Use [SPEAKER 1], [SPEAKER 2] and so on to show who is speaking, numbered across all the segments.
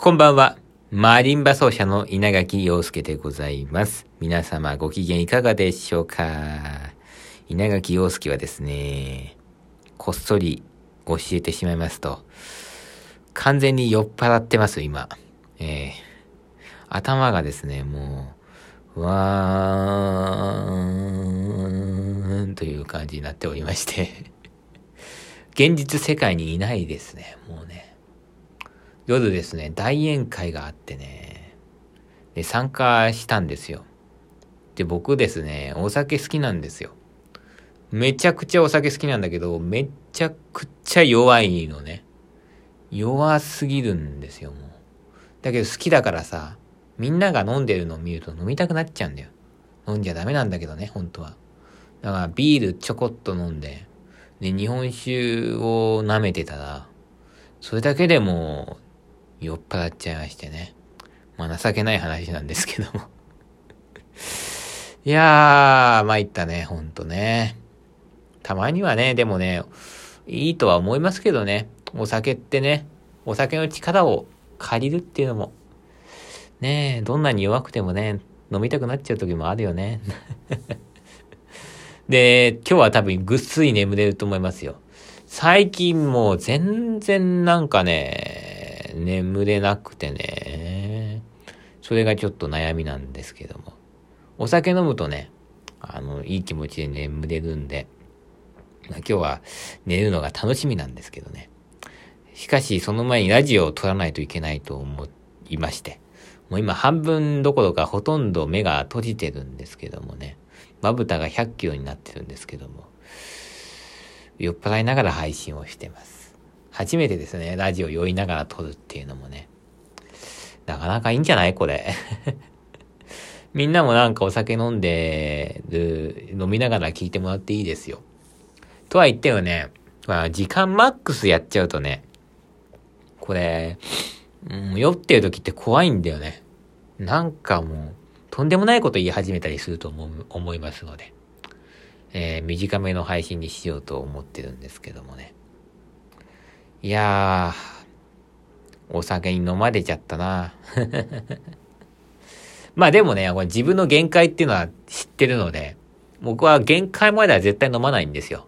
[SPEAKER 1] こんばんは。マリンバ奏者の稲垣陽介でございます。皆様ご機嫌いかがでしょうか？稲垣陽介はですね、こっそり教えてしまいますと、完全に酔っ払ってます、今。えー、頭がですね、もう、わーんという感じになっておりまして、現実世界にいないですね、もうね。夜ですね、大宴会があってね、で、参加したんですよ。で、僕ですね、お酒好きなんですよ。めちゃくちゃお酒好きなんだけど、めちゃくちゃ弱いのね。弱すぎるんですよ、もう。だけど好きだからさ、みんなが飲んでるのを見ると飲みたくなっちゃうんだよ。飲んじゃダメなんだけどね、本当は。だからビールちょこっと飲んで、で、日本酒を舐めてたら、それだけでも酔っ払っちゃいましてね。まあ情けない話なんですけども。いやー、参ったね、ほんとね。たまにはね、でもね、いいとは思いますけどね。お酒ってね、お酒の力を借りるっていうのも、ね、どんなに弱くてもね、飲みたくなっちゃう時もあるよね。で、今日は多分ぐっすり眠れると思いますよ。最近もう全然なんかね、眠れなくてね。それがちょっと悩みなんですけども。お酒飲むとね、あの、いい気持ちで眠れるんで、まあ今日は寝るのが楽しみなんですけどね。しかし、その前にラジオを撮らないといけないと思いまして、もう今半分どころかほとんど目が閉じてるんですけどもね、まぶたが100キロになってるんですけども、酔っ払いながら配信をしてます。初めてですね、ラジオ酔いながら撮るっていうのもね。なかなかいいんじゃないこれ。みんなもなんかお酒飲んでる、飲みながら聞いてもらっていいですよ。とは言ってもね、まあ、時間マックスやっちゃうとね、これ、うん、酔ってる時って怖いんだよね。なんかもう、とんでもないこと言い始めたりすると思思いますので、えー、短めの配信にしようと思ってるんですけどもね。いやー、お酒に飲まれちゃったな。まあでもね、自分の限界っていうのは知ってるので、僕は限界までは絶対飲まないんですよ。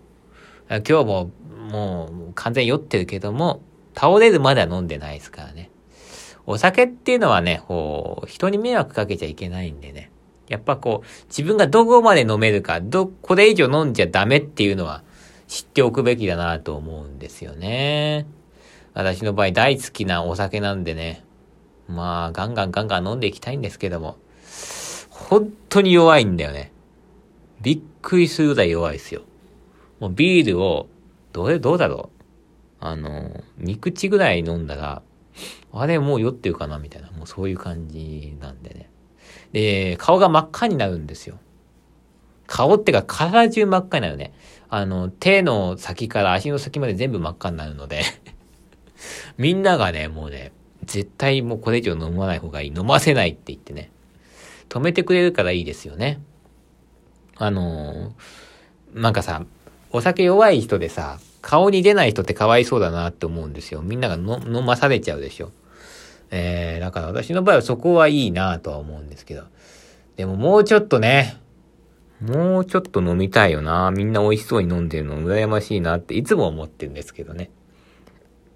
[SPEAKER 1] 今日ももう完全酔ってるけども、倒れるまでは飲んでないですからね。お酒っていうのはね、こう、人に迷惑かけちゃいけないんでね。やっぱこう、自分がどこまで飲めるか、ど、これ以上飲んじゃダメっていうのは知っておくべきだなと思うんですよね。私の場合大好きなお酒なんでね。まあ、ガンガンガンガン飲んでいきたいんですけども。本当に弱いんだよね。びっくりするぐらい弱いですよ。もうビールを、どれ、どうだろうあの、三口ぐらい飲んだら、あれもう酔ってるかなみたいな、もうそういう感じなんでね。で、顔が真っ赤になるんですよ。顔ってか体中真っ赤になるね。あの、手の先から足の先まで全部真っ赤になるので みんながね、もうね、絶対もうこれ以上飲まない方がいい。飲ませないって言ってね。止めてくれるからいいですよね。あのー、なんかさ、お酒弱い人でさ、顔に出ない人ってかわいそうだなって思うんですよ。みんなが飲まされちゃうでしょ。えー、だから私の場合はそこはいいなとは思うんですけど。でももうちょっとね、もうちょっと飲みたいよな。みんな美味しそうに飲んでるの羨ましいなっていつも思ってるんですけどね。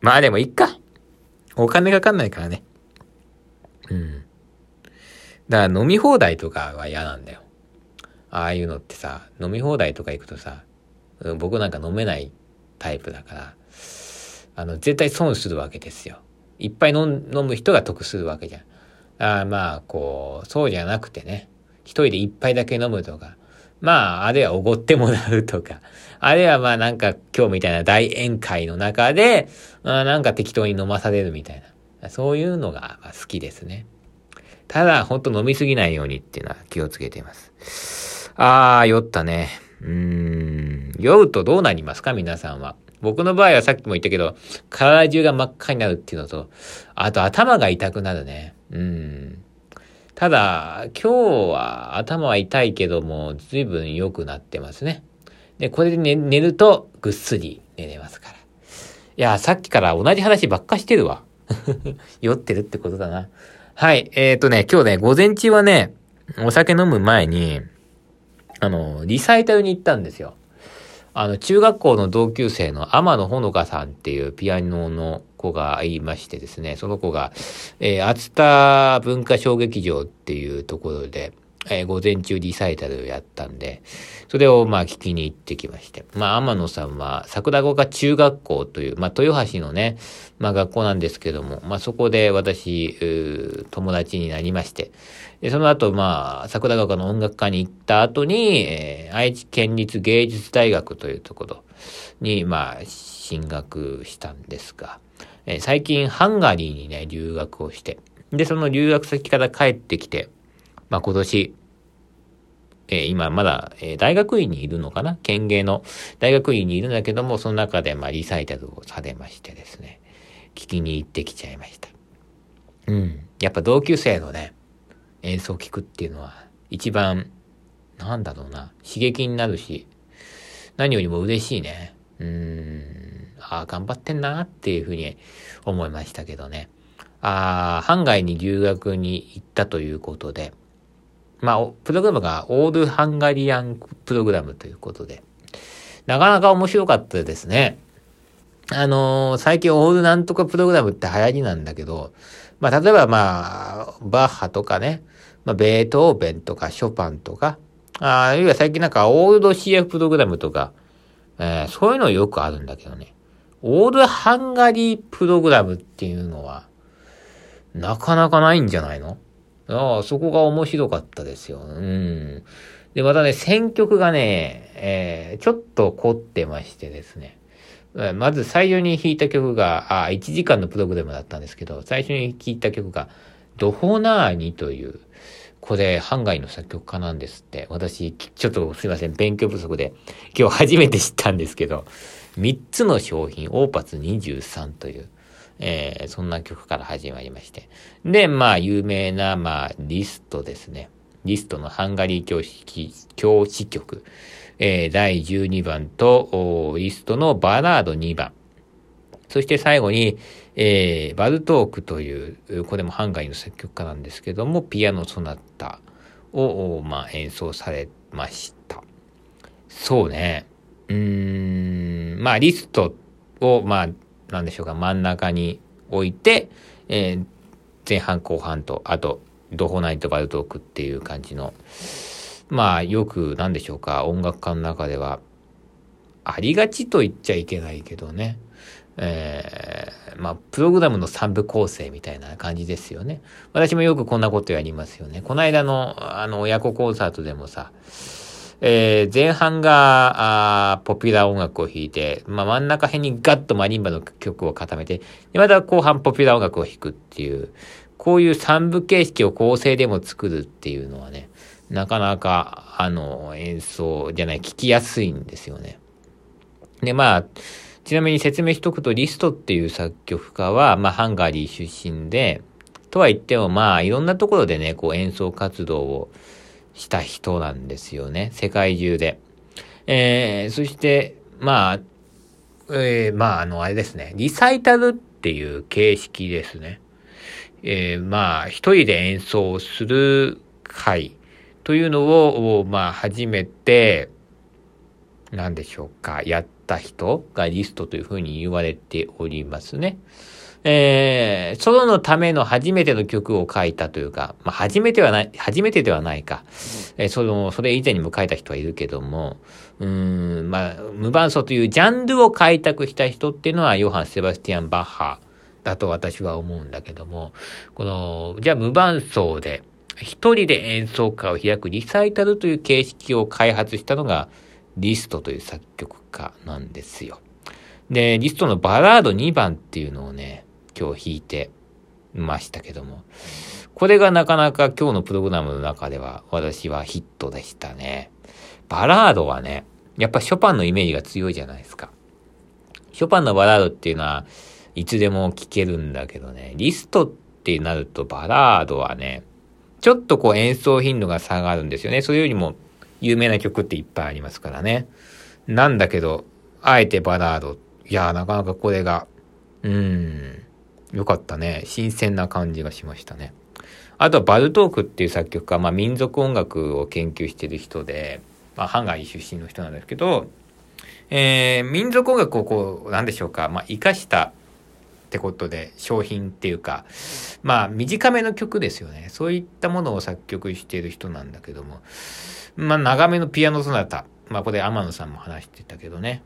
[SPEAKER 1] まあでもいっか。お金かかんないからね。うん。だから飲み放題とかは嫌なんだよ。ああいうのってさ、飲み放題とか行くとさ、僕なんか飲めないタイプだから、あの、絶対損するわけですよ。いっぱい飲む人が得するわけじゃん。ああまあ、こう、そうじゃなくてね、一人で一杯だけ飲むとか、まあ、あるいはおごってもらうとか、あるいはまあなんか今日みたいな大宴会の中で、まあなんか適当に飲まされるみたいな。そういうのが好きですね。ただ、ほんと飲みすぎないようにっていうのは気をつけています。あー、酔ったね。うーん。酔うとどうなりますか？皆さんは。僕の場合はさっきも言ったけど、体中が真っ赤になるっていうのと、あと頭が痛くなるね。うん。ただ、今日は頭は痛いけども、随分良くなってますね。で、これで寝寝るとぐっすり寝れますから。いや、さっきから同じ話ばっかしてるわ。酔ってるってことだな。はい。えっ、ー、とね、今日ね、午前中はね、お酒飲む前に、あの、リサイタルに行ったんですよ。あの、中学校の同級生の天野ほのかさんっていうピアノの子がいましてですね、その子が、えー、厚田文化小劇場っていうところで、えー、午前中リサイタルをやったんで、それをまあ聞きに行ってきまして。まあ天野さんは桜子が中学校という、まあ豊橋のね、まあ学校なんですけども、まあそこで私、友達になりまして、でその後まあ桜川の音楽科に行った後に、えー、愛知県立芸術大学というところにまあ進学したんですが、えー、最近ハンガリーにね、留学をして、で、その留学先から帰ってきて、まあ、今年、えー、今まだ、えー、大学院にいるのかな？県芸の大学院にいるんだけども、その中で、まあ、リサイタルをされましてですね、聞きに行ってきちゃいました。うん。やっぱ同級生のね、演奏を聞くっていうのは、一番、なんだろうな、刺激になるし、何よりも嬉しいね。うん。ああ、頑張ってんなっていうふうに思いましたけどね。ああ、ハンガイに留学に行ったということで、まあ、プログラムがオールハンガリアンプログラムということで、なかなか面白かったですね。あのー、最近オールなんとかプログラムって流行りなんだけど、まあ、例えばまあ、バッハとかね、まあ、ベートーベンとかショパンとか、ああるいは最近なんかオールド CF プログラムとか、えー、そういうのよくあるんだけどね。オールハンガリープログラムっていうのは、なかなかないんじゃないの？ああ、そこが面白かったですよ。うん。で、またね、選曲がね、えー、ちょっと凝ってましてですね。まず最初に弾いた曲が、あ、1時間のプログラムだったんですけど、最初に聴いた曲が、ドホナーニという、これ、ハンガイの作曲家なんですって。私、ちょっとすいません、勉強不足で、今日初めて知ったんですけど、3つの商品、オーパツ23という、えー、そんな曲から始まりまして。で、まあ、有名な、まあ、リストですね。リストのハンガリー教師教師曲、えー、第12番と、リストのバラード2番。そして最後に、えー、バルトークという、これもハンガリーの作曲家なんですけども、ピアノソナタを、まあ、演奏されました。そうね。うん、まあ、リストを、まあ、なんでしょうか、真ん中に置いて、えー、前半後半と、あと、ドホナイトバルトークっていう感じの、まあ、よく、なんでしょうか、音楽家の中では、ありがちと言っちゃいけないけどね、えー、まあ、プログラムの三部構成みたいな感じですよね。私もよくこんなことやりますよね。この間の、あの、親子コンサートでもさ、えー、前半が、あポピュラー音楽を弾いて、まあ、真ん中辺にガッとマリンバの曲を固めて、で、また後半ポピュラー音楽を弾くっていう、こういう三部形式を構成でも作るっていうのはね、なかなか、あの、演奏じゃない、聞きやすいんですよね。で、まあ、ちなみに説明しとくと、リストっていう作曲家は、まあ、ハンガリー出身で、とは言っても、まあ、いろんなところでね、こう演奏活動をした人なんですよね。世界中で。えー、そして、まあ、えー、まあ、あの、あれですね。リサイタルっていう形式ですね。えー、まあ、一人で演奏する会というのを、まあ、初めて、何でしょうか、やった人がリストというふうに言われておりますね。えー、ソロのための初めての曲を書いたというか、まあ、初めてはない、初めてではないか。えー、その、それ以前にも書いた人はいるけども、うん、まあ、無伴奏というジャンルを開拓した人っていうのは、ヨハン・セバスティアン・バッハだと私は思うんだけども、この、じゃあ無伴奏で、一人で演奏会を開くリサイタルという形式を開発したのが、リストという作曲家なんですよ。で、リストのバラード2番っていうのをね、今日弾いてましたけども、これがなかなか今日のプログラムの中では私はヒットでしたね。バラードはね、やっぱショパンのイメージが強いじゃないですか。ショパンのバラードっていうのはいつでも聴けるんだけどね、リストってなるとバラードはね、ちょっとこう演奏頻度が下がるんですよね。それよりも有名な曲っていっぱいありますからね。なんだけど、あえてバラード。いやなかなかこれが、うーん、よかったね。新鮮な感じがしましたね。あとはバルトークっていう作曲家、まあ民族音楽を研究してる人で、まあハンガリー出身の人なんですけど、えー、民族音楽をこう、なんでしょうか、まあ活かしたってことで商品っていうか、まあ短めの曲ですよね。そういったものを作曲している人なんだけども、まあ長めのピアノソナタ、まあこれ天野さんも話してたけどね、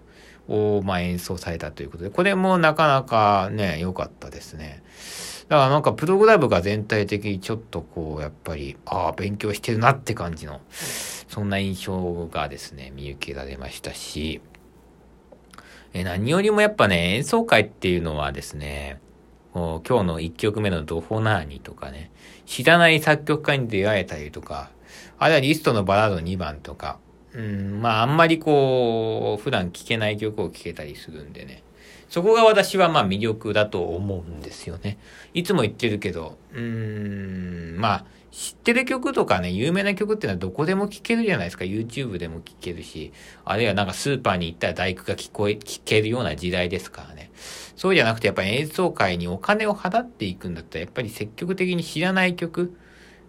[SPEAKER 1] を、まあ、演奏されたということで、これもなかなかね、良かったですね。だからなんかプログラムが全体的にちょっとこう、やっぱり、ああ、勉強してるなって感じの、そんな印象がですね、見受けられましたし、え何よりもやっぱね、演奏会っていうのはですね、今日の1曲目のドフォナーニとかね、知らない作曲家に出会えたりとか、あるいはリストのバラード2番とか、うん、まああんまりこう、普段聴けない曲を聴けたりするんでね。そこが私はまあ魅力だと思うんですよね。いつも言ってるけど、うーん、まあ、知ってる曲とかね、有名な曲っていうのはどこでも聴けるじゃないですか。YouTube でも聴けるし、あるいはなんかスーパーに行ったら大工が聞こえ、聴けるような時代ですからね。そうじゃなくてやっぱり演奏会にお金を払っていくんだったら、やっぱり積極的に知らない曲、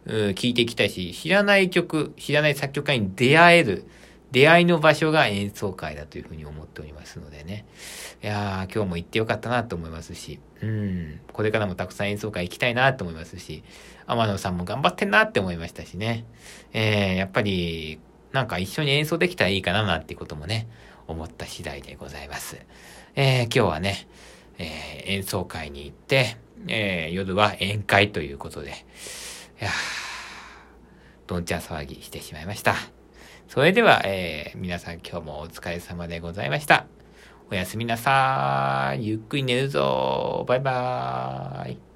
[SPEAKER 1] 聴いていきたいし、知らない曲、知らない作曲家に出会える、出会いの場所が演奏会だというふうに思っておりますのでね。いやー、今日も行ってよかったなと思いますし、うん、これからもたくさん演奏会行きたいなと思いますし、天野さんも頑張ってんなって思いましたしね。えー、やっぱり、なんか一緒に演奏できたらいいかななんてこともね、思った次第でございます。えー、今日はね、えー、演奏会に行って、えー、夜は宴会ということで、いや、どんちゃん騒ぎしてしまいました。それでは、えー、皆さん今日もお疲れ様でございました。おやすみなさーい。ゆっくり寝るぞバイバーイ。